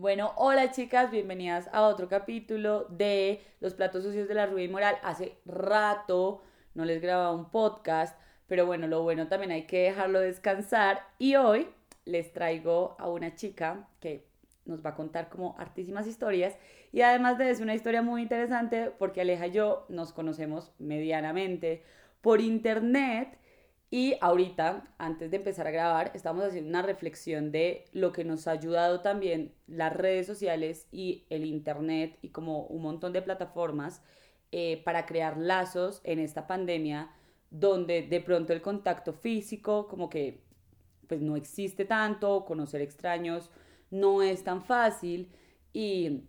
Bueno, hola chicas, bienvenidas a otro capítulo de Los platos sucios de la Rubia Moral. Hace rato no les grababa un podcast, pero bueno, lo bueno también hay que dejarlo descansar. Y hoy les traigo a una chica que nos va a contar como artísimas historias. Y además de eso, una historia muy interesante porque Aleja y yo nos conocemos medianamente por internet y ahorita, antes de empezar a grabar, estamos haciendo una reflexión de lo que nos ha ayudado también las redes sociales y el Internet y como un montón de plataformas eh, para crear lazos en esta pandemia donde de pronto el contacto físico como que pues no existe tanto, conocer extraños no es tan fácil y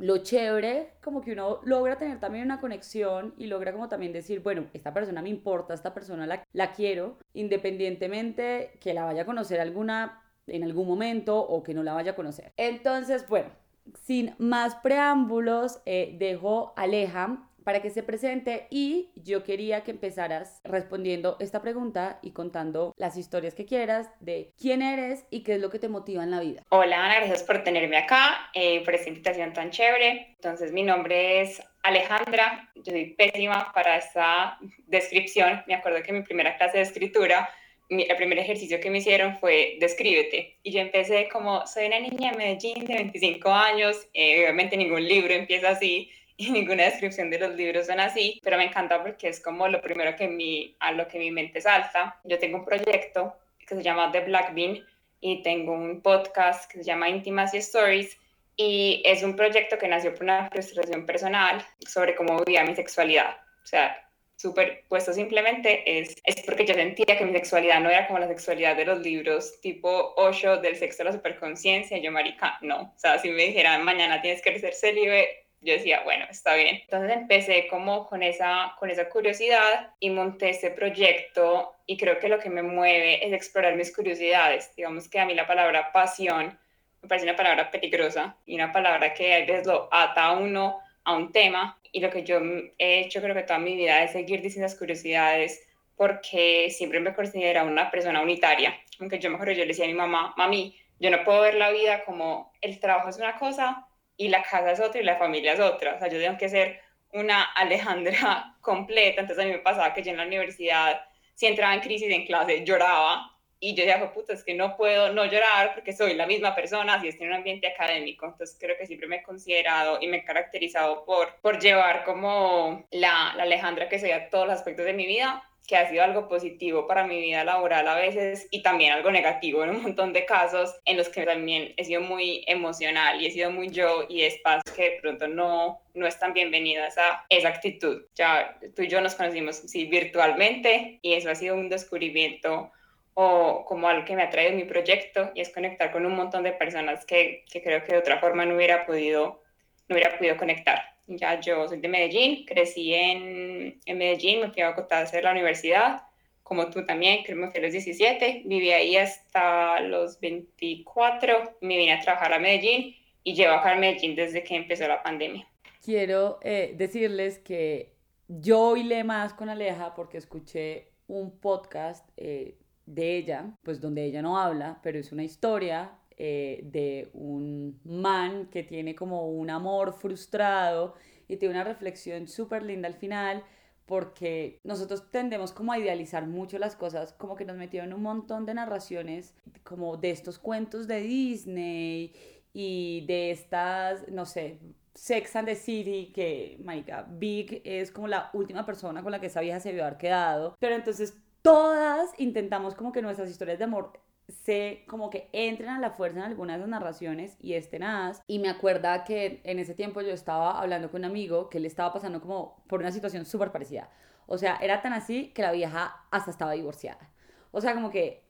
lo chévere, como que uno logra tener también una conexión y logra como también decir, bueno, esta persona me importa, esta persona la, la quiero, independientemente que la vaya a conocer alguna en algún momento o que no la vaya a conocer. Entonces, bueno, sin más preámbulos, eh, dejo Aleja para que se presente y yo quería que empezaras respondiendo esta pregunta y contando las historias que quieras de quién eres y qué es lo que te motiva en la vida. Hola Ana, gracias por tenerme acá, eh, por esta invitación tan chévere. Entonces mi nombre es Alejandra, yo soy pésima para esta descripción. Me acuerdo que mi primera clase de escritura el primer ejercicio que me hicieron fue descríbete. Y yo empecé como, soy una niña de Medellín de 25 años, eh, obviamente ningún libro empieza así, y ninguna descripción de los libros son así, pero me encanta porque es como lo primero que mi, a lo que mi mente salta. Yo tengo un proyecto que se llama The Black Bean y tengo un podcast que se llama Intimacy Stories y es un proyecto que nació por una frustración personal sobre cómo vivía mi sexualidad. O sea, súper puesto simplemente es, es porque yo sentía que mi sexualidad no era como la sexualidad de los libros tipo Osho del sexo de la superconciencia, yo marica, no. O sea, si me dijeran mañana tienes que ser célibe, yo decía, bueno, está bien. Entonces empecé como con esa, con esa curiosidad y monté este proyecto y creo que lo que me mueve es explorar mis curiosidades. Digamos que a mí la palabra pasión me parece una palabra peligrosa y una palabra que a veces lo ata a uno a un tema y lo que yo he hecho creo que toda mi vida es seguir distintas curiosidades porque siempre me considero una persona unitaria. Aunque yo mejor yo le decía a mi mamá, mami, yo no puedo ver la vida como el trabajo es una cosa y la casa es otra y la familia es otra. O sea, yo tengo que ser una Alejandra completa. Entonces a mí me pasaba que yo en la universidad, si entraba en crisis en clase, lloraba. Y yo decía, puta, es que no puedo no llorar porque soy la misma persona si estoy en un ambiente académico. Entonces creo que siempre me he considerado y me he caracterizado por, por llevar como la, la Alejandra que soy a todos los aspectos de mi vida que ha sido algo positivo para mi vida laboral a veces y también algo negativo en un montón de casos en los que también he sido muy emocional y he sido muy yo y es paz que de pronto no, no es tan bienvenida esa, esa actitud. Ya tú y yo nos conocimos sí, virtualmente y eso ha sido un descubrimiento o como algo que me ha traído mi proyecto y es conectar con un montón de personas que, que creo que de otra forma no hubiera podido, no hubiera podido conectar. Ya yo soy de Medellín, crecí en, en Medellín, me fui a Bogotá a hacer la universidad, como tú también, creo que me fui a los 17, viví ahí hasta los 24, me vine a trabajar a Medellín y llevo acá Medellín desde que empezó la pandemia. Quiero eh, decirles que yo oíle más con Aleja porque escuché un podcast eh, de ella, pues donde ella no habla, pero es una historia eh, de un man que tiene como un amor frustrado y tiene una reflexión súper linda al final porque nosotros tendemos como a idealizar mucho las cosas, como que nos metieron un montón de narraciones como de estos cuentos de Disney y de estas, no sé, Sex and the City, que, marica, Big es como la última persona con la que esa vieja se vio haber quedado, pero entonces todas intentamos como que nuestras historias de amor se como que entren a la fuerza en algunas narraciones y estén nada Y me acuerda que en ese tiempo yo estaba hablando con un amigo que le estaba pasando como por una situación súper parecida. O sea, era tan así que la vieja hasta estaba divorciada. O sea, como que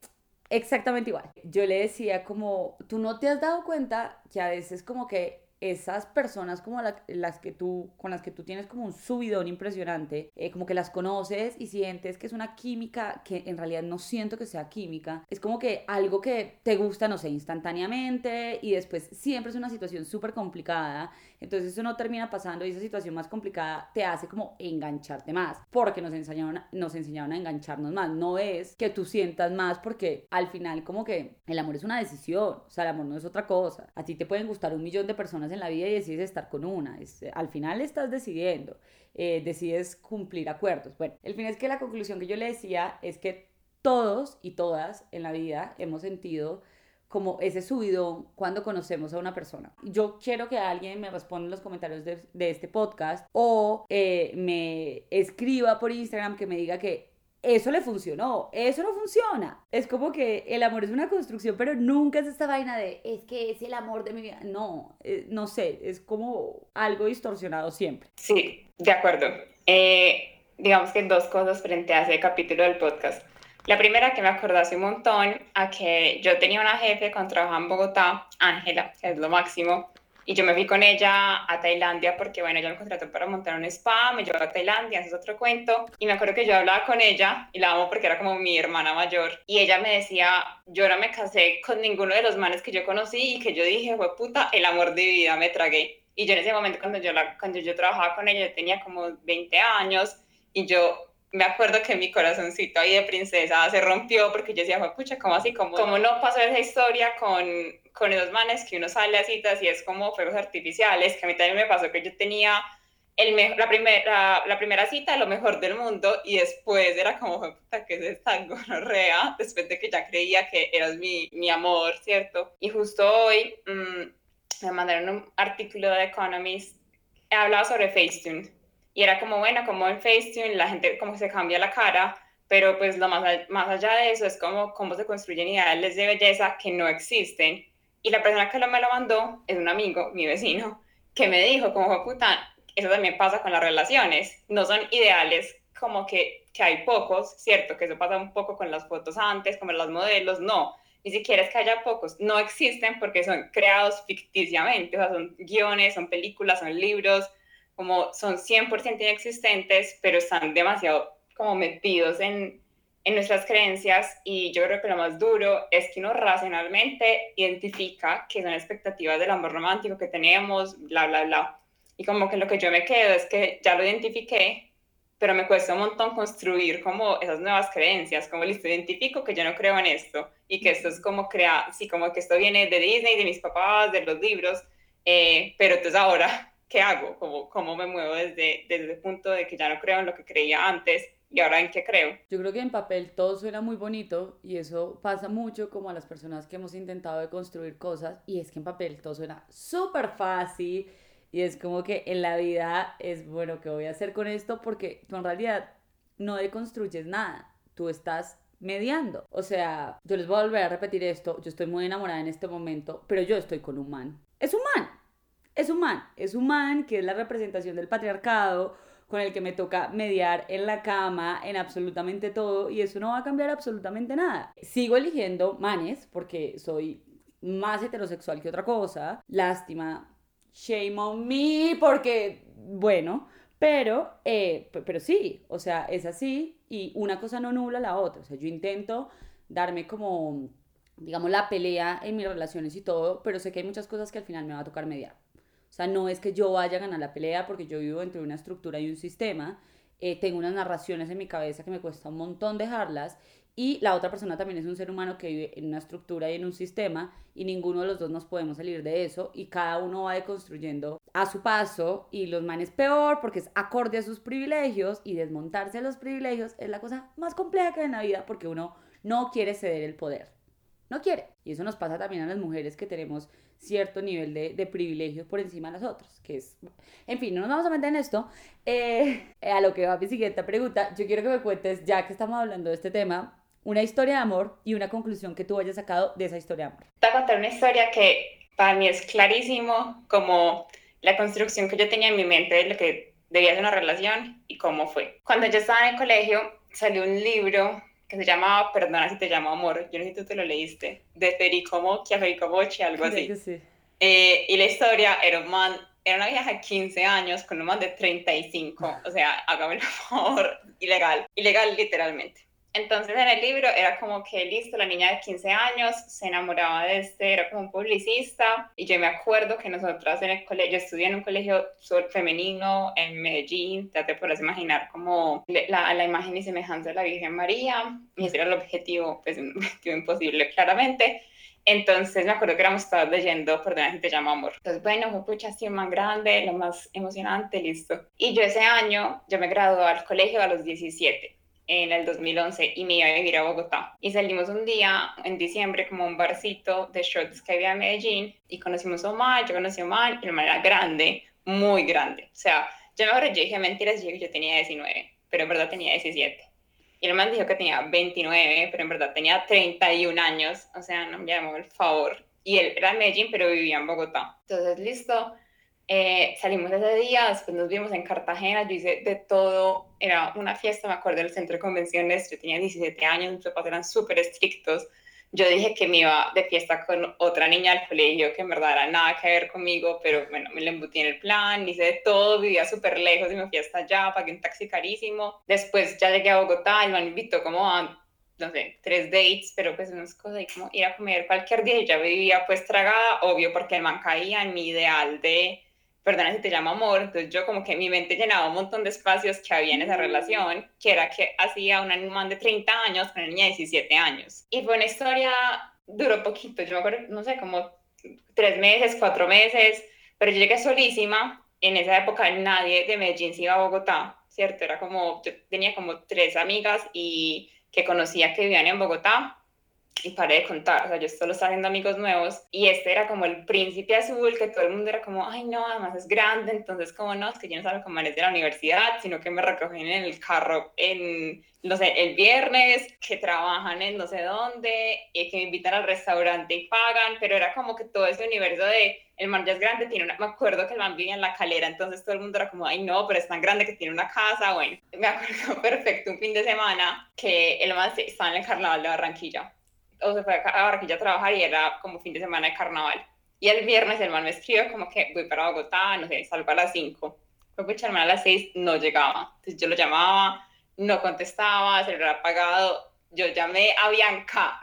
exactamente igual. Yo le decía como, tú no te has dado cuenta que a veces como que esas personas como las que tú, con las que tú tienes como un subidón impresionante, eh, como que las conoces y sientes que es una química que en realidad no siento que sea química, es como que algo que te gusta, no sé, instantáneamente y después siempre es una situación súper complicada, entonces eso no termina pasando y esa situación más complicada te hace como engancharte más, porque nos enseñaron, nos enseñaron a engancharnos más, no es que tú sientas más porque al final como que el amor es una decisión, o sea, el amor no es otra cosa, a ti te pueden gustar un millón de personas en la vida y decides estar con una. Es, al final estás decidiendo, eh, decides cumplir acuerdos. Bueno, el fin es que la conclusión que yo le decía es que todos y todas en la vida hemos sentido como ese subidón cuando conocemos a una persona. Yo quiero que alguien me responda en los comentarios de, este podcast o eh, me escriba por Instagram que me diga que eso le funcionó, eso no funciona. Es como que el amor es una construcción, pero nunca es esta vaina de, es que es el amor de mi vida. No, eh, no sé, es como algo distorsionado siempre. Sí, de acuerdo. Eh, digamos que dos cosas frente a ese capítulo del podcast. La primera que me acordé hace un montón, a que yo tenía una jefe cuando trabajaba en Bogotá, Ángela, es lo máximo, y yo me fui con ella a Tailandia porque, bueno, ella me contrató para montar un spa, me llevó a Tailandia, ese es otro cuento. Y me acuerdo que yo hablaba con ella y la amo porque era como mi hermana mayor. Y ella me decía, yo no me casé con ninguno de los manes que yo conocí y que yo dije, fue puta, el amor de vida me tragué. Y yo en ese momento, cuando yo, la, cuando yo trabajaba con ella, tenía como 20 años y yo me acuerdo que mi corazoncito ahí de princesa se rompió porque yo decía, pucha, ¿cómo así? ¿Cómo, cómo no pasó esa historia con, con esos manes que uno sale a citas y es como fuegos artificiales? Que a mí también me pasó que yo tenía el la, primera, la primera cita lo mejor del mundo y después era como, puta, que es esta gonorrea? Después de que ya creía que eras mi, mi amor, ¿cierto? Y justo hoy mm, me mandaron un artículo de Economist, he hablado sobre Facetune y era como, bueno, como en Facetune la gente como se cambia la cara, pero pues lo más, más allá de eso es como cómo se construyen ideales de belleza que no existen. Y la persona que lo me lo mandó es un amigo, mi vecino, que me dijo como, puta, eso también pasa con las relaciones, no son ideales como que, que hay pocos, ¿cierto? Que eso pasa un poco con las fotos antes, como las modelos, no, ni siquiera es que haya pocos, no existen porque son creados ficticiamente, o sea, son guiones, son películas, son libros, como son 100% inexistentes, pero están demasiado como metidos en, en nuestras creencias y yo creo que lo más duro es que uno racionalmente identifica que son expectativas del amor romántico que tenemos, bla, bla, bla. Y como que lo que yo me quedo es que ya lo identifiqué, pero me cuesta un montón construir como esas nuevas creencias, como listo, identifico que yo no creo en esto y que esto es como crear, sí, como que esto viene de Disney, de mis papás, de los libros, eh, pero entonces ahora ¿qué hago? ¿Cómo, cómo me muevo desde, desde el punto de que ya no creo en lo que creía antes y ahora en qué creo? Yo creo que en papel todo suena muy bonito y eso pasa mucho como a las personas que hemos intentado de construir cosas y es que en papel todo suena súper fácil y es como que en la vida es bueno, ¿qué voy a hacer con esto? Porque tú en realidad no deconstruyes nada, tú estás mediando. O sea, yo les voy a volver a repetir esto, yo estoy muy enamorada en este momento, pero yo estoy con un man. Es un man, es un man, es un man que es la representación del patriarcado con el que me toca mediar en la cama, en absolutamente todo, y eso no va a cambiar absolutamente nada. Sigo eligiendo manes porque soy más heterosexual que otra cosa. Lástima, shame on me, porque, bueno, pero, eh, pero sí, o sea, es así y una cosa no nula la otra. O sea, yo intento darme como, digamos, la pelea en mis relaciones y todo, pero sé que hay muchas cosas que al final me va a tocar mediar. O sea, no es que yo vaya a ganar la pelea porque yo vivo dentro de una estructura y un sistema. Eh, tengo unas narraciones en mi cabeza que me cuesta un montón dejarlas. Y la otra persona también es un ser humano que vive en una estructura y en un sistema y ninguno de los dos nos podemos salir de eso y cada uno va deconstruyendo a su paso y los manes peor porque es acorde a sus privilegios y desmontarse los privilegios es la cosa más compleja que hay en la vida porque uno no quiere ceder el poder. No quiere. Y eso nos pasa también a las mujeres que tenemos cierto nivel de, de privilegios por encima de las otras, que es, en fin, no nos vamos a meter en esto. Eh, a lo que va mi siguiente pregunta, yo quiero que me cuentes, ya que estamos hablando de este tema, una historia de amor y una conclusión que tú hayas sacado de esa historia de amor. Te voy a contar una historia que para mí es clarísimo como la construcción que yo tenía en mi mente de lo que debía ser una relación y cómo fue. Cuando yo estaba en el colegio, salió un libro que se llama Perdona si te llamo amor, yo no sé si tú te lo leíste, de Federico Mocchia, Federico algo así. Sí, Eh, y la historia era un man, era una vieja de 15 años con un man de 35. O sea, hágame el favor, ilegal, ilegal literalmente. Entonces en el libro era como que listo, la niña de 15 años se enamoraba de este, era como un publicista y yo me acuerdo que nosotras en el colegio, yo estudié en un colegio femenino en Medellín, ya te puedes imaginar como la, la imagen y semejanza de la Virgen María y ese era el objetivo, pues un objetivo imposible claramente. Entonces me acuerdo que éramos todas leyendo Perdona si te llamo amor. Entonces, bueno, fue pucha así más grande, lo más emocionante, listo. Y yo ese año, yo me gradué al colegio a los 17 en el 2011 y me iba a vivir a Bogotá. Y salimos un día en diciembre como un barcito de shots que había en Medellín y conocimos a Omar, yo conocí a Omar y el era grande, muy grande. O sea, yo me acuerdo, yo dije mentiras, yo, yo tenía 19, pero en verdad tenía 17. Y el man dijo que tenía 29, pero en verdad tenía 31 años, o sea, no me llamó el favor. Y él era en Medellín, pero vivía en Bogotá. Entonces, listo, eh, salimos ese día, después nos vimos en Cartagena, yo hice de todo, era una fiesta, me acuerdo del centro de convenciones, yo tenía 17 años, mis papás eran súper estrictos, yo dije que me iba de fiesta con otra niña al colegio que en verdad era nada que ver conmigo, pero bueno, me le embutí en el plan, hice de todo, vivía súper lejos y me fui hasta allá, pagué un taxi carísimo, después ya llegué a Bogotá y me invitó como a no sé, tres dates, pero pues unas cosas y como ir a comer cualquier día y ya vivía pues tragada, obvio, porque el man caía en mi ideal de perdona si te llamo amor, entonces yo como que mi mente llenaba un montón de espacios que había en esa relación, que era que hacía una man de 30 años con una niña de 17 años. Y fue una historia, duró poquito, yo me acuerdo, no sé, como tres meses, cuatro meses, pero yo llegué solísima, en esa época nadie de Medellín se iba a Bogotá, ¿cierto? Era como, yo tenía como tres amigas y que conocía que vivían en Bogotá, y paré de contar, o sea, yo solo estaba haciendo amigos nuevos y este era como el príncipe azul que todo el mundo era como, ay no, además es grande, entonces como no, es que yo no salgo con manes de la universidad, sino que me recogen en el carro en, no sé, el viernes, que trabajan en no sé dónde, y que me invitan al restaurante y pagan, pero era como que todo ese universo de, el man ya es grande, tiene una, me acuerdo que el man vivía en la calera, entonces todo el mundo era como, ay no, pero es tan grande que tiene una casa, bueno, me acuerdo perfecto un fin de semana que el man estaba en el carnaval de Barranquilla o se fue a Barranquilla a trabajar y era como fin de semana de carnaval. Y el viernes el man me escribió como que voy para Bogotá, no sé, salgo a las 5. Fue pucha, el man a las 6 no llegaba. Entonces yo lo llamaba, no contestaba, se lo había apagado. Yo llamé a Bianca.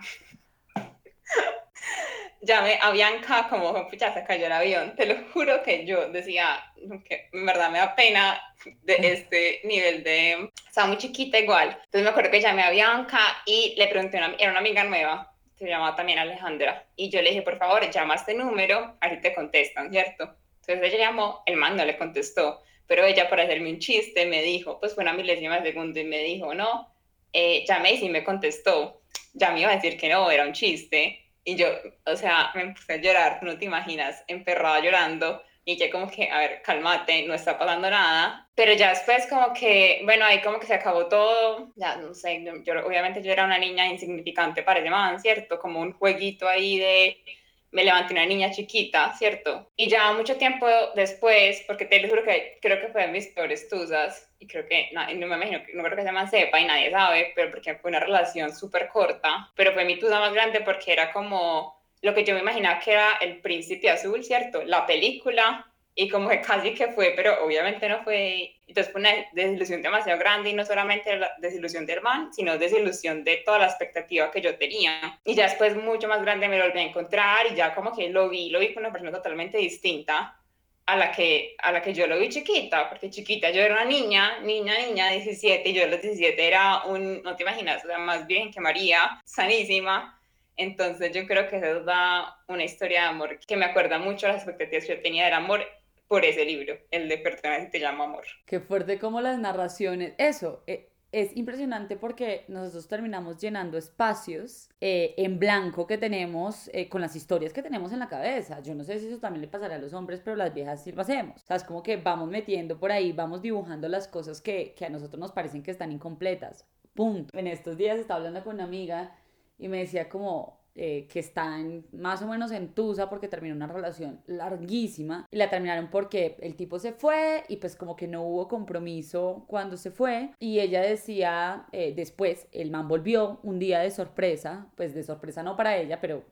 Llamé a Bianca como, pucha, se cayó el avión. Te lo juro que yo decía, que en verdad me da pena de este nivel de... O sea, muy chiquita igual. Entonces me acuerdo que llamé a Bianca y le pregunté, una, era una amiga nueva, se llamaba también Alejandra, y yo le dije, por favor, llama a este número, así te contestan, ¿cierto? Entonces ella llamó, el man no le contestó, pero ella para hacerme un chiste me dijo, pues fue una milésima de segundo y me dijo, no, eh, llamé y sí me contestó. Ya me iba a decir que no, era un chiste. Y yo, o sea, me puse a llorar, no te imaginas, emperrada llorando y ya como que, a ver, cálmate, no está pasando nada. Pero ya después como que, bueno, ahí como que se acabó todo, ya no sé, yo, obviamente yo era una niña insignificante para el man, ¿cierto? Como un jueguito ahí de, me levanté una niña chiquita, ¿cierto? Y ya mucho tiempo después, porque te lo juro que creo que fue de mis peores tusas, y creo que, no, no me imagino, no creo que se man sepa y nadie sabe, pero porque fue una relación súper corta, pero fue mi tusa más grande porque era como lo que yo me imaginaba que era El Príncipe Azul, ¿cierto? La película, y como que casi que fue, pero obviamente no fue. Entonces fue una desilusión demasiado grande y no solamente la desilusión de hermano, sino desilusión de toda la expectativa que yo tenía. Y ya después mucho más grande me lo volví a encontrar y ya como que lo vi, lo vi con una persona totalmente distinta a la que, a la que yo lo vi chiquita, porque chiquita yo era una niña, niña, niña, 17, y yo a los 17 era un, no te imaginas, sea, más bien que María, sanísima, entonces yo creo que eso da una historia de amor que me acuerda mucho a las expectativas que yo tenía del amor por ese libro, el de Perdona te llamo amor. Qué fuerte como las narraciones, eso, eh, es impresionante porque nosotros terminamos llenando espacios eh, en blanco que tenemos eh, con las historias que tenemos en la cabeza. Yo no sé si eso también le pasará a los hombres, pero las viejas sí lo hacemos. O sea, es como que vamos metiendo por ahí, vamos dibujando las cosas que, que a nosotros nos parecen que están incompletas. Punto. En estos días estaba hablando con una amiga y me decía como eh, que están más o menos en Tusa porque terminó una relación larguísima y la terminaron porque el tipo se fue y pues como que no hubo compromiso cuando se fue y ella decía eh, después el man volvió un día de sorpresa pues de sorpresa no para ella pero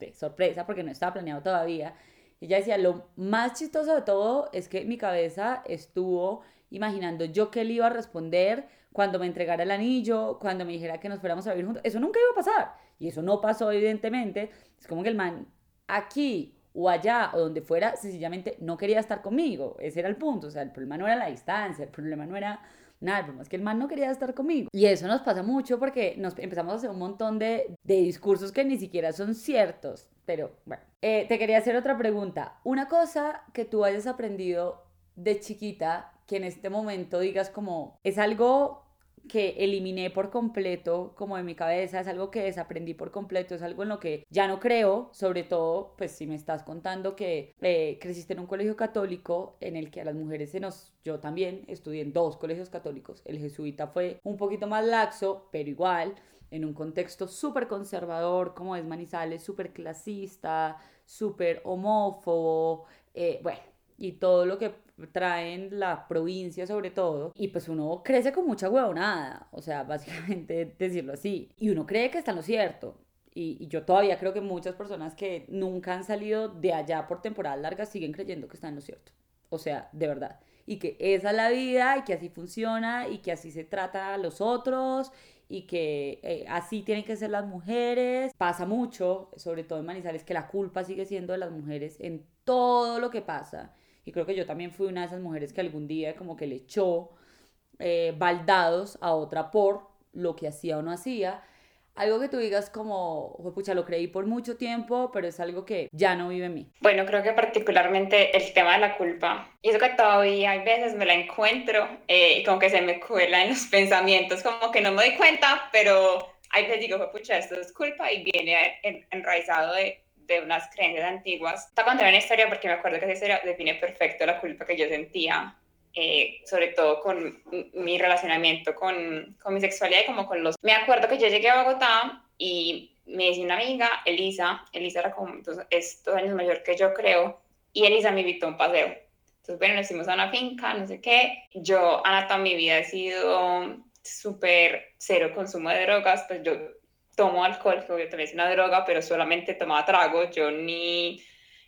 de sorpresa porque no estaba planeado todavía Ella decía, lo más chistoso de todo es que mi cabeza estuvo imaginando yo qué le iba a responder cuando me entregara el anillo, cuando me dijera que nos fuéramos a vivir juntos. Eso nunca iba a pasar. Y eso no pasó, evidentemente. Es como que el man aquí o allá o donde fuera, sencillamente no quería estar conmigo. Ese era el punto. O sea, el problema no era la distancia, el problema no era nada, el problema es que el man no quería estar conmigo. Y eso nos pasa mucho porque nos empezamos a hacer un montón de, de discursos que ni siquiera son ciertos. Pero bueno, eh, te quería hacer otra pregunta. Una cosa que tú hayas aprendido de chiquita que en este momento digas como es algo que eliminé por completo como de mi cabeza, es algo que desaprendí por completo, es algo en lo que ya no creo, sobre todo pues si me estás contando que eh, creciste en un colegio católico en el que a las mujeres se nos, yo también estudié en dos colegios católicos, el jesuita fue un poquito más laxo, pero igual en un contexto súper conservador como es Manizales, súper clasista, súper homófobo, eh, bueno, y todo lo que traen la provincia sobre todo, y pues uno crece con mucha huevonada, o sea, básicamente decirlo así, y uno cree que está en lo cierto. Y, yo todavía creo que muchas personas que nunca han salido de allá por temporadas largas siguen creyendo que están en lo cierto. O sea, de verdad. Y que esa es la vida y que así funciona y que así se trata a los otros y que eh, así tienen que ser las mujeres. Pasa mucho, sobre todo en Manizales, que la culpa sigue siendo de las mujeres en todo lo que pasa. Y creo que yo también fui una de esas mujeres que algún día como que le echó eh, baldados a otra por lo que hacía o no hacía. Algo que tú digas como, pucha, lo creí por mucho tiempo, pero es algo que ya no vive en mí. Bueno, creo que particularmente el tema de la culpa. Y eso que todavía hay veces me la encuentro eh, y como que se me cuela en los pensamientos, como que no me doy cuenta, pero hay veces digo, pucha, esto es culpa y viene enraizado de de unas creencias antiguas. Te contar una historia porque me acuerdo que esa historia define perfecto la culpa que yo sentía, eh, sobre todo con mi relacionamiento con, con mi sexualidad y como con los... Me acuerdo que yo llegué a Bogotá y me dice una amiga, Elisa, Elisa era como entonces, es dos años mayor que yo creo, y Elisa me invitó a un paseo. Entonces, bueno, nos fuimos a una finca, no sé qué. Yo, Ana, toda mi vida he sido súper cero consumo de drogas, pues yo tomo alcohol, que también es una droga, pero solamente tomaba trago, yo ni,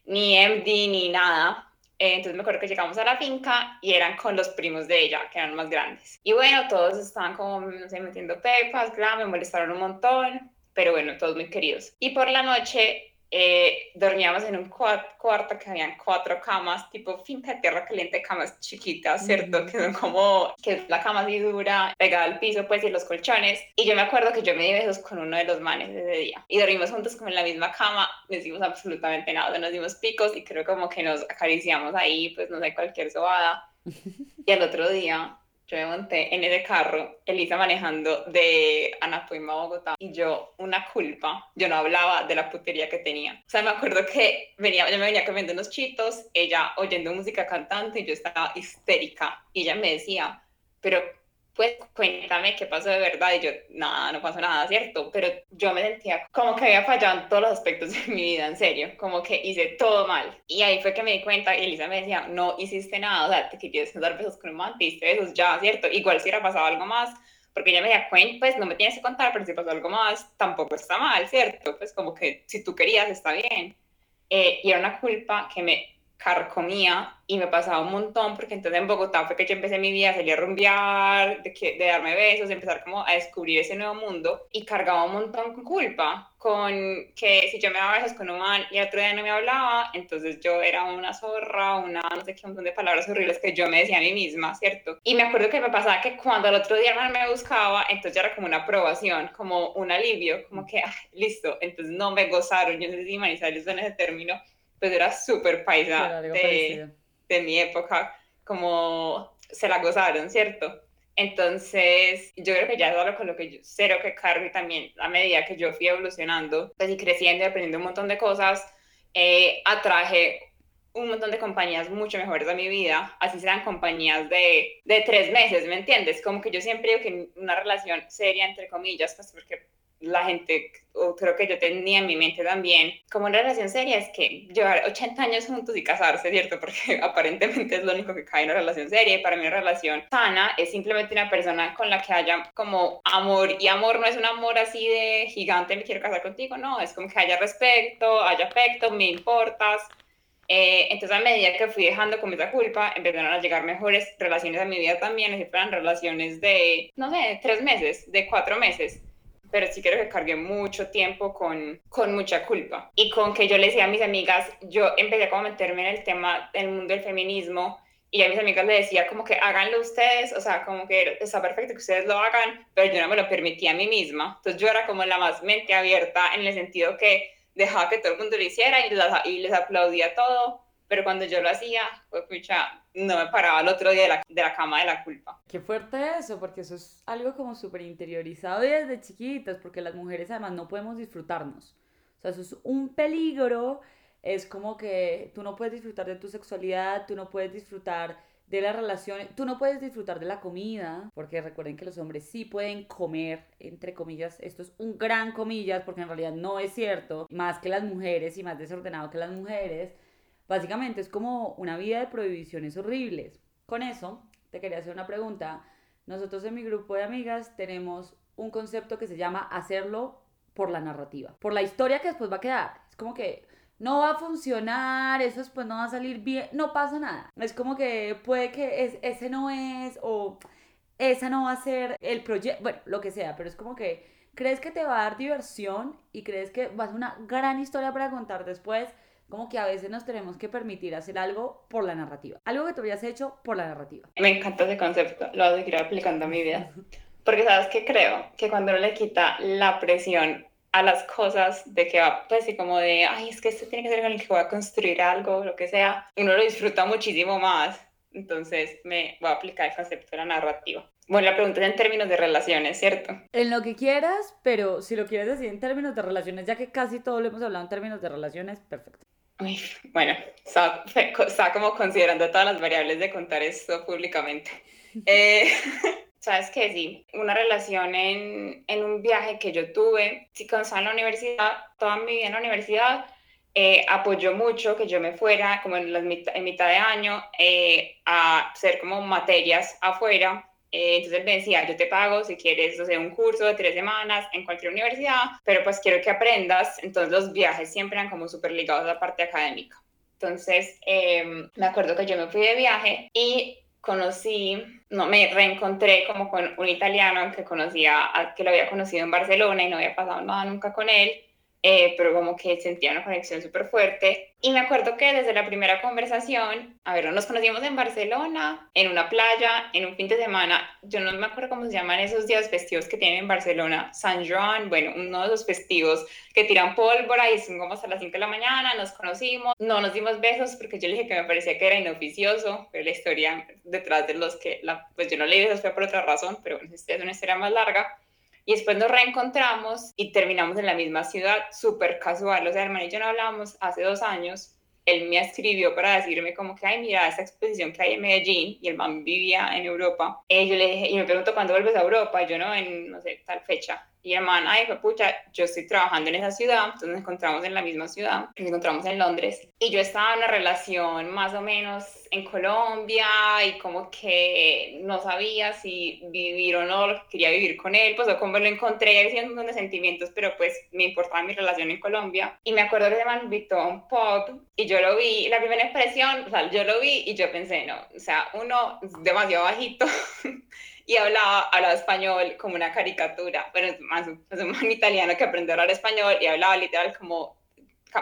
ni MD ni nada. Eh, entonces me acuerdo que llegamos a la finca y eran con los primos de ella, que eran más grandes. Y bueno, todos estaban como, no sé, metiendo pepas, me molestaron un montón, pero bueno, todos muy queridos. Y por la noche eh, dormíamos en un cuarto que habían cuatro camas, tipo finca de tierra caliente, camas chiquitas, ¿cierto? Que son como, que la cama así dura, pegada al piso, pues, y los colchones. Y yo me acuerdo que yo me di besos con uno de los manes ese día. Y dormimos juntos como en la misma cama, no hicimos absolutamente nada, nos dimos picos y creo como que nos acariciamos ahí, pues, no sé, cualquier sobada. Y al otro día yo me monté en ese carro, Elisa manejando de Anapoima a Bogotá, y yo, una culpa, yo no hablaba de la putería que tenía. O sea, me acuerdo que venía, yo me venía comiendo unos chitos, ella oyendo música cantante, y yo estaba histérica, y ella me decía, pero pues cuéntame qué pasó de verdad. Y yo, nada, no pasó nada, ¿cierto? Pero yo me sentía como que había fallado en todos los aspectos de mi vida, en serio, como que hice todo mal. Y ahí fue que me di cuenta y Elisa me decía, no hiciste nada, o sea, te querías dar besos con un man, te besos ya, ¿cierto? Igual si hubiera pasado algo más, porque ella me decía, cuenta, pues no me tienes que contar, pero si pasó algo más, tampoco está mal, ¿cierto? Pues como que si tú querías, está bien. Eh, y era una culpa que me carcomía y me pasaba un montón porque entonces en Bogotá fue que yo empecé mi vida a salir a rumbear, de, que, de darme besos, de empezar como a descubrir ese nuevo mundo y cargaba un montón con culpa, con que si yo me daba besos con un man y otro día no me hablaba, entonces yo era una zorra, una no sé qué, un montón de palabras horribles que yo me decía a mí misma, ¿cierto? Y me acuerdo que me pasaba que cuando el otro día el man me buscaba, entonces ya era como una aprobación, como un alivio, como que, listo, entonces no me gozaron, yo no sé si Manizales en ese término, pues era súper paisa de, de, mi época, como se la gozaron, ¿cierto? Entonces, yo creo que ya es algo con lo que yo cero que cargo y también a medida que yo fui evolucionando, pues y creciendo y aprendiendo un montón de cosas, eh, atraje un montón de compañías mucho mejores a mi vida, así sean compañías de, de tres meses, ¿me entiendes? Como que yo siempre digo que una relación seria, entre comillas, pues porque la gente, o creo que yo tenía en mi mente también, como una relación seria es que llevar 80 años juntos y casarse, ¿cierto? Porque aparentemente es lo único que cae en una relación seria y para mí una relación sana es simplemente una persona con la que haya como amor y amor no es un amor así de gigante, me quiero casar contigo, no, es como que haya respeto, haya afecto, me importas Eh, entonces, a medida que fui dejando con esa culpa, empezaron a llegar mejores relaciones a mi vida también, así fueran relaciones de, no sé, tres meses, de cuatro meses. Pero sí creo que cargué mucho tiempo con, con mucha culpa. Y con que yo le decía a mis amigas, yo empecé a meterme en el tema del mundo del feminismo y a mis amigas le decía como que háganlo ustedes, o sea, como que está perfecto que ustedes lo hagan, pero yo no me lo permitía a mí misma. Entonces yo era como la más mente abierta en el sentido que dejaba que todo el mundo lo hiciera y les, y les aplaudía todo, pero cuando yo lo hacía, pues pucha, no me paraba el otro día de la, de la cama de la culpa. Qué fuerte eso, porque eso es algo como súper interiorizado desde chiquitas, porque las mujeres además no podemos disfrutarnos. O sea, eso es un peligro, es como que tú no puedes disfrutar de tu sexualidad, tú no puedes disfrutar de las relaciones. Tú no puedes disfrutar de la comida, porque recuerden que los hombres sí pueden comer, entre comillas, esto es un gran comillas, porque en realidad no es cierto, más que las mujeres y más desordenado que las mujeres. Básicamente es como una vida de prohibiciones horribles. Con eso, te quería hacer una pregunta. Nosotros en mi grupo de amigas tenemos un concepto que se llama hacerlo por la narrativa, por la historia que después va a quedar. Es como que no va a funcionar, eso después no va a salir bien, no pasa nada. Es como que puede que es, ese no es o esa no va a ser el proyecto, bueno, lo que sea, pero es como que crees que te va a dar diversión y crees que va a una gran historia para contar después, como que a veces nos tenemos que permitir hacer algo por la narrativa, algo que tú habías hecho por la narrativa. Me encanta ese concepto, lo voy a seguir aplicando a mi vida. Porque sabes que creo que cuando uno le quita la presión a las cosas de que va, pues sí, como de, ay, es que este tiene que ser con el que voy a construir algo, lo que sea, uno lo disfruta muchísimo más. Entonces me voy a aplicar el concepto de la narrativa. Bueno, la pregunta es en términos de relaciones, ¿cierto? En lo que quieras, pero si lo quieres decir en términos de relaciones, ya que casi todo lo hemos hablado en términos de relaciones, perfecto. Bueno, está, como considerando todas las variables de contar esto públicamente. Eh, Sabes que sí, una relación en, en, un viaje que yo tuve, sí, cuando estaba en la universidad, toda mi vida en la universidad, eh, apoyó mucho que yo me fuera como en, la mitad, en mitad de año eh, a hacer como materias afuera. Eh, entonces él me decía, yo te pago si quieres hacer un curso de tres semanas en cualquier universidad, pero pues quiero que aprendas. Entonces los viajes siempre eran como súper ligados a la parte académica. Entonces em, me acuerdo que yo me fui de viaje y conocí, no, me reencontré como con un italiano que conocía, que lo había conocido en Barcelona y no había pasado nada nunca con él. Eh, pero como que sentía una conexión súper fuerte. Y me acuerdo que desde la primera conversación, a ver, nos conocimos en Barcelona, en una playa, en un fin de semana, yo no me acuerdo cómo se llaman esos días festivos que tienen en Barcelona, San Juan, bueno, uno de esos festivos que tiran pólvora y son como hasta las 5 de la mañana, nos conocimos, no nos dimos besos porque yo le dije que me parecía que era inoficioso, pero la historia detrás de los que, la, pues yo no le besos fue por otra razón, pero bueno, es una historia más larga. Y después nos reencontramos y terminamos en la misma ciudad, súper casual. O sea, hermano y yo no hablábamos hace dos años. Él me escribió para decirme como que, ay, mira, esa exposición que hay en Medellín, y el man vivía en Europa. Y yo le dije, y me pregunto, ¿cuándo vuelves a Europa? Y yo no, en, no sé, tal fecha. Y ay, fue pucha, yo estoy trabajando en esa ciudad, entonces nos encontramos en la misma ciudad, nos encontramos en Londres. Y yo estaba en una relación más o menos en Colombia y como que no sabía si vivir o no, quería vivir con él, pues o como lo encontré haciendo un montón de sentimientos, pero pues me importaba mi relación en Colombia. Y me acuerdo que man invitó a un pop y yo lo vi, la primera impresión, o sea, yo lo vi y yo pensé, no, o sea, uno demasiado bajito. y hablaba, hablaba español como una caricatura, pero es más es un italiano que aprendió a hablar español y hablaba literal como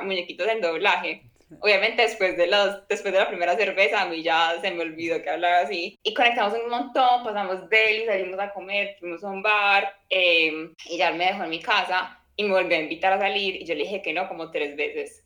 muñequitos en doblaje. Obviamente después de, los, después de la primera cerveza a mí ya se me olvidó que hablaba así. Y conectamos un montón, pasamos deli, salimos a comer, fuimos a un bar em, y ya me dejó en mi casa y me volvió a invitar a salir y yo le dije que no como tres veces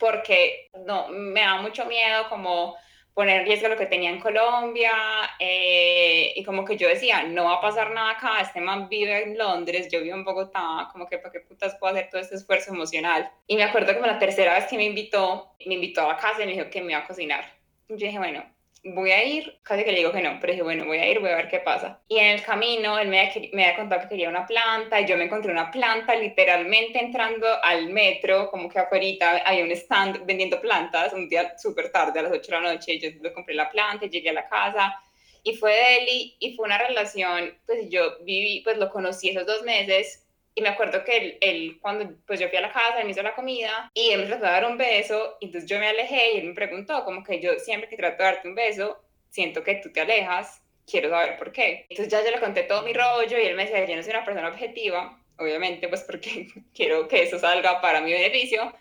porque no, me da mucho miedo como poner en riesgo lo que tenía en Colombia eh, y como que yo decía, no va a pasar nada acá, este man vive en Londres, yo vivo en Bogotá, como que para qué putas puedo hacer todo este esfuerzo emocional. Y me acuerdo que la tercera vez que me invitó, me invitó a casa y me dijo que me iba a cocinar. Y yo dije, bueno, voy a ir, casi que le digo que no, pero dije, bueno, voy a ir, voy a ver qué pasa. Y en el camino él me me había contado que quería una planta y yo me encontré una planta literalmente entrando al metro, como que afuera había un stand vendiendo plantas, un día súper tarde, a las 8 de la noche, yo le compré la planta, llegué a la casa y fue de él y fue una relación, pues yo viví, pues lo conocí esos dos meses Y me acuerdo que él, él, cuando pues yo fui a la casa, él me hizo la comida y él me trató de dar un beso, y entonces yo me alejé y él me preguntó, como que yo siempre que trato de darte un beso, siento que tú te alejas, quiero saber por qué. Entonces ya yo le conté todo mi rollo y él me decía, yo no soy una persona objetiva, obviamente, pues porque quiero que eso salga para mi beneficio,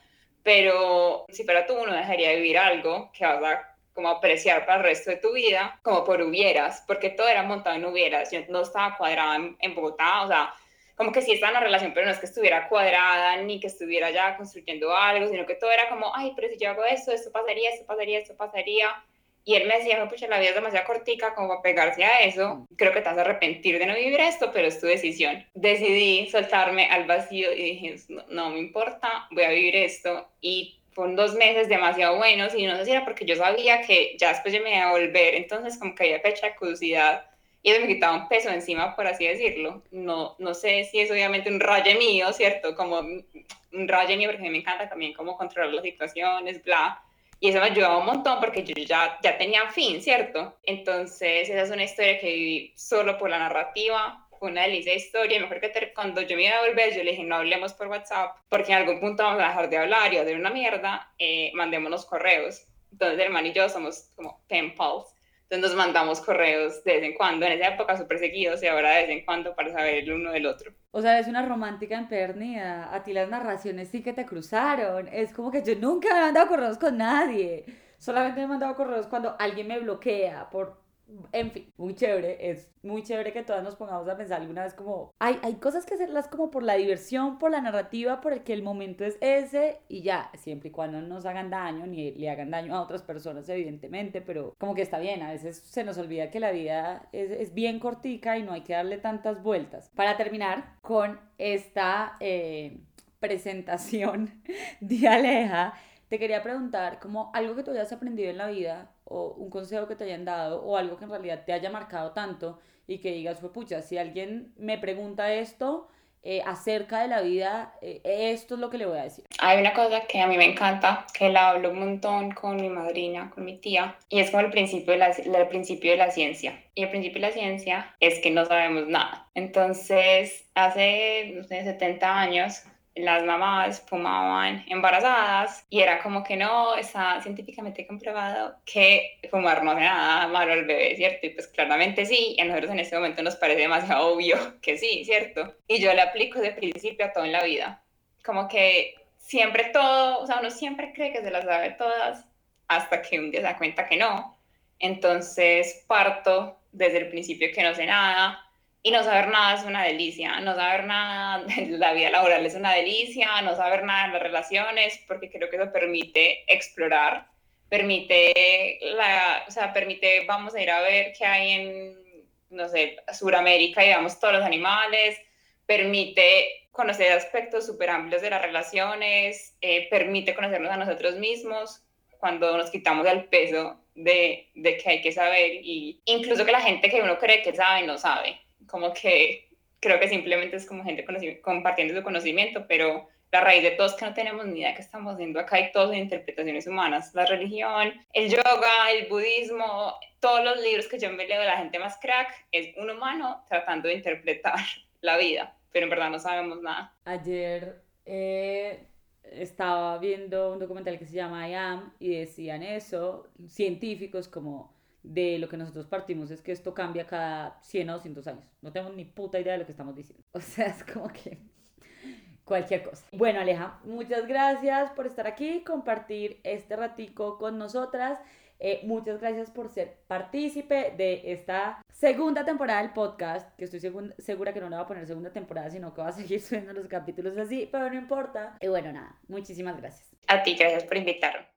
pero si fuera tú, no dejaría de vivir algo que vas a como apreciar para el resto de tu vida, como por hubieras, porque todo era montado en hubieras. Yo no estaba cuadrada en, Bogotá, o sea, como que sí estaba en una relación, pero no es que estuviera cuadrada ni que estuviera ya construyendo algo, sino que todo era como, ay, pero si yo hago esto, esto pasaría, esto pasaría, esto pasaría. Y él me decía, pucha, la vida es demasiado cortica como para pegarse a eso. Creo que te vas a arrepentir de no vivir esto, pero es tu decisión. Decidí soltarme al vacío y dije, no, no me importa, voy a vivir esto. Y fueron dos meses demasiado buenos y no sé si era porque yo sabía que ya después yo me iba a volver, entonces como que había fecha de curiosidad y eso me quitaba un peso encima, por así decirlo. No, no sé si es obviamente un rayo mío, ¿cierto? Como un rayo mío porque a mí me encanta también cómo controlar las situaciones, bla y eso me ayudaba un montón porque yo ya, ya tenía fin, ¿cierto? Entonces, esa es una historia que viví solo por la narrativa. Fue una delicia de historia. Mejor que cuando yo me iba a volver, yo le dije, no hablemos por WhatsApp, porque en algún punto vamos a dejar de hablar y hacer una mierda. Eh, mandémonos correos. Entonces, el hermano y yo somos como pen pals. Entonces nos mandamos correos de vez en cuando, en esa época súper seguidos y ahora de vez en cuando para saber el uno del otro. O sea, es una romántica empedernida. A ti las narraciones sí que te cruzaron. Es como que yo nunca me he mandado correos con nadie. Solamente me he mandado correos cuando alguien me bloquea por en fin, muy chévere, es muy chévere que todas nos pongamos a pensar alguna vez como, hay, hay cosas que hacerlas como por la diversión, por la narrativa, por el que el momento es ese y ya, siempre y cuando no nos hagan daño ni le hagan daño a otras personas, evidentemente, pero como que está bien, a veces se nos olvida que la vida es, es bien cortica y no hay que darle tantas vueltas. Para terminar con esta eh, presentación de Aleja, te quería preguntar como algo que tú hayas aprendido en la vida o un consejo que te hayan dado o algo que en realidad te haya marcado tanto y que digas, fue pucha, si alguien me pregunta esto eh, acerca de la vida, eh, esto es lo que le voy a decir. Hay una cosa que a mí me encanta, que la hablo un montón con mi madrina, con mi tía, y es como el principio de la, el principio de la ciencia. Y el principio de la ciencia es que no sabemos nada. Entonces, hace, no sé, 70 años, las mamás fumaban embarazadas y era como que no, está científicamente comprobado que fumar no hace nada malo al bebé, ¿cierto? Y pues claramente sí, y a nosotros en este momento nos parece demasiado obvio que sí, ¿cierto? Y yo le aplico de principio a todo en la vida, como que siempre todo, o sea, uno siempre cree que se las sabe todas hasta que un día se da cuenta que no. Entonces parto desde el principio que no sé nada, y no saber nada es una delicia, no saber nada de la vida laboral es una delicia, no saber nada de las relaciones, porque creo que eso permite explorar, permite, la, o sea, permite, vamos a ir a ver qué hay en, no sé, Sudamérica y vemos todos los animales, permite conocer aspectos súper amplios de las relaciones, eh, permite conocernos a nosotros mismos cuando nos quitamos el peso de, de que hay que saber. Y incluso que la gente que uno cree que sabe no sabe como que creo que simplemente es como gente compartiendo su conocimiento, pero la raíz de todo es que no tenemos ni idea de qué estamos haciendo acá y todo son interpretaciones humanas. La religión, el yoga, el budismo, todos los libros que yo me leo de la gente más crack es un humano tratando de interpretar la vida, pero en verdad no sabemos nada. Ayer eh, estaba viendo un documental que se llama I Am y decían eso, científicos como de lo que nosotros partimos es que esto cambia cada 100 o 200 años. No tenemos ni puta idea de lo que estamos diciendo. O sea, es como que cualquier cosa. Bueno, Aleja, muchas gracias por estar aquí, compartir este ratico con nosotras. Eh, muchas gracias por ser partícipe de esta segunda temporada del podcast, que estoy segura que no le va a poner segunda temporada, sino que va a seguir subiendo los capítulos así, pero no importa. Y bueno, nada, muchísimas gracias. A ti, gracias por invitarme.